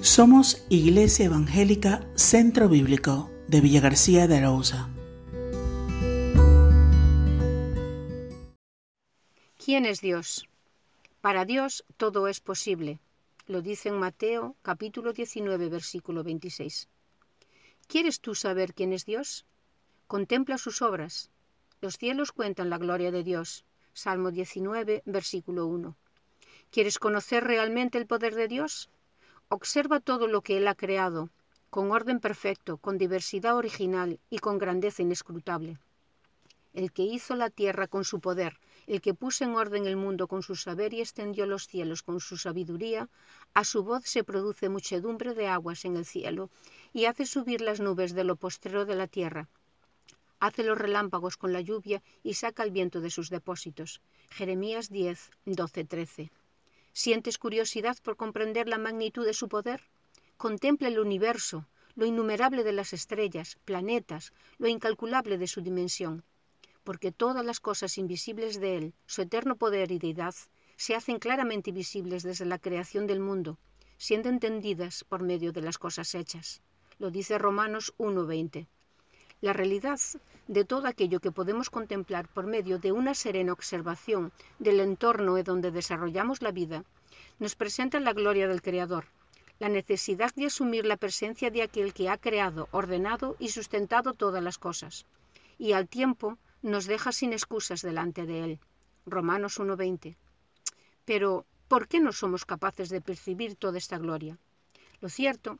Somos Iglesia Evangélica Centro Bíblico de Villa García de Arauza. ¿Quién es Dios? Para Dios todo es posible. Lo dice en Mateo capítulo 19 versículo 26. ¿Quieres tú saber quién es Dios? Contempla sus obras. Los cielos cuentan la gloria de Dios. Salmo 19 versículo 1. ¿Quieres conocer realmente el poder de Dios? Observa todo lo que Él ha creado, con orden perfecto, con diversidad original y con grandeza inescrutable. El que hizo la tierra con su poder, el que puso en orden el mundo con su saber y extendió los cielos con su sabiduría, a su voz se produce muchedumbre de aguas en el cielo, y hace subir las nubes de lo postrero de la tierra. Hace los relámpagos con la lluvia y saca el viento de sus depósitos. Jeremías 10, 12, 13. ¿Sientes curiosidad por comprender la magnitud de su poder? Contempla el universo, lo innumerable de las estrellas, planetas, lo incalculable de su dimensión, porque todas las cosas invisibles de Él, su eterno poder y deidad, se hacen claramente visibles desde la creación del mundo, siendo entendidas por medio de las cosas hechas. Lo dice Romanos 1.20. La realidad de todo aquello que podemos contemplar por medio de una serena observación del entorno en donde desarrollamos la vida, nos presenta la gloria del Creador, la necesidad de asumir la presencia de aquel que ha creado, ordenado y sustentado todas las cosas, y al tiempo nos deja sin excusas delante de Él. Romanos 1.20. Pero, ¿por qué no somos capaces de percibir toda esta gloria? Lo cierto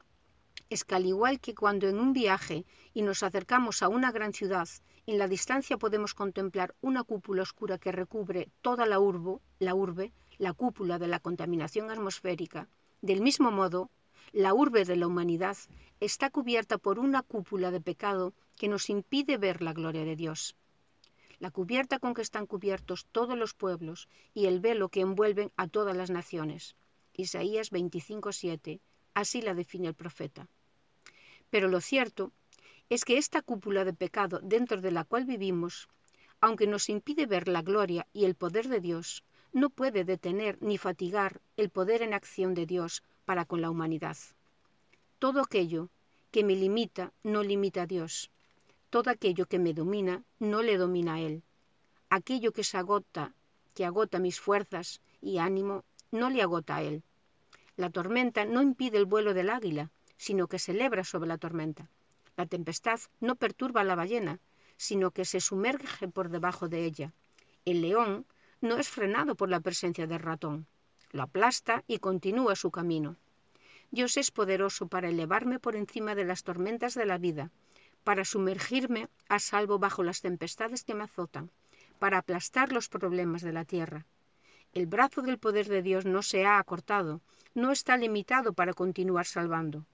es que al igual que cuando en un viaje y nos acercamos a una gran ciudad, en la distancia podemos contemplar una cúpula oscura que recubre toda la, urbo, la urbe, la cúpula de la contaminación atmosférica, del mismo modo, la urbe de la humanidad está cubierta por una cúpula de pecado que nos impide ver la gloria de Dios. La cubierta con que están cubiertos todos los pueblos y el velo que envuelven a todas las naciones. Isaías 25:7 Así la define el profeta. Pero lo cierto es que esta cúpula de pecado dentro de la cual vivimos, aunque nos impide ver la gloria y el poder de Dios, no puede detener ni fatigar el poder en acción de Dios para con la humanidad. Todo aquello que me limita no limita a Dios. Todo aquello que me domina no le domina a Él. Aquello que se agota, que agota mis fuerzas y ánimo, no le agota a Él. La tormenta no impide el vuelo del águila, sino que celebra sobre la tormenta. La tempestad no perturba a la ballena, sino que se sumerge por debajo de ella. El león no es frenado por la presencia del ratón. Lo aplasta y continúa su camino. Dios es poderoso para elevarme por encima de las tormentas de la vida, para sumergirme a salvo bajo las tempestades que me azotan, para aplastar los problemas de la tierra. El brazo del poder de Dios no se ha acortado, no está limitado para continuar salvando.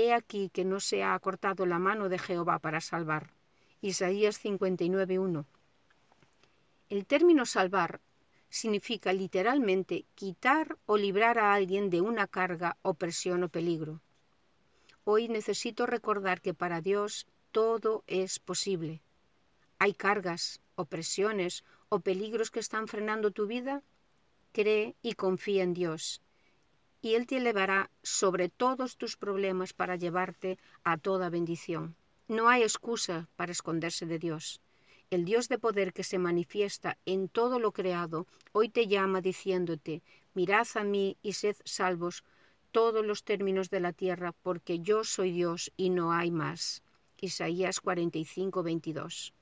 He aquí que no se ha acortado la mano de Jehová para salvar. Isaías 59.1. El término salvar significa literalmente quitar o librar a alguien de una carga, opresión o peligro. Hoy necesito recordar que para Dios todo es posible. ¿Hay cargas, opresiones o peligros que están frenando tu vida? cree y confía en Dios, y Él te elevará sobre todos tus problemas para llevarte a toda bendición. No hay excusa para esconderse de Dios. El Dios de poder que se manifiesta en todo lo creado, hoy te llama diciéndote, mirad a mí y sed salvos todos los términos de la tierra, porque yo soy Dios y no hay más. Isaías 45, 22.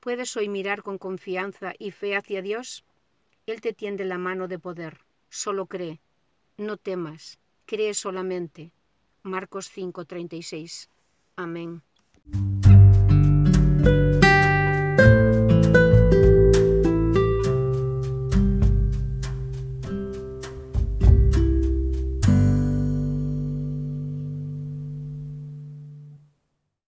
¿Puedes hoy mirar con confianza y fe hacia Dios? Él te tiende la mano de poder. Solo cree. No temas. Cree solamente. Marcos 5:36. Amén.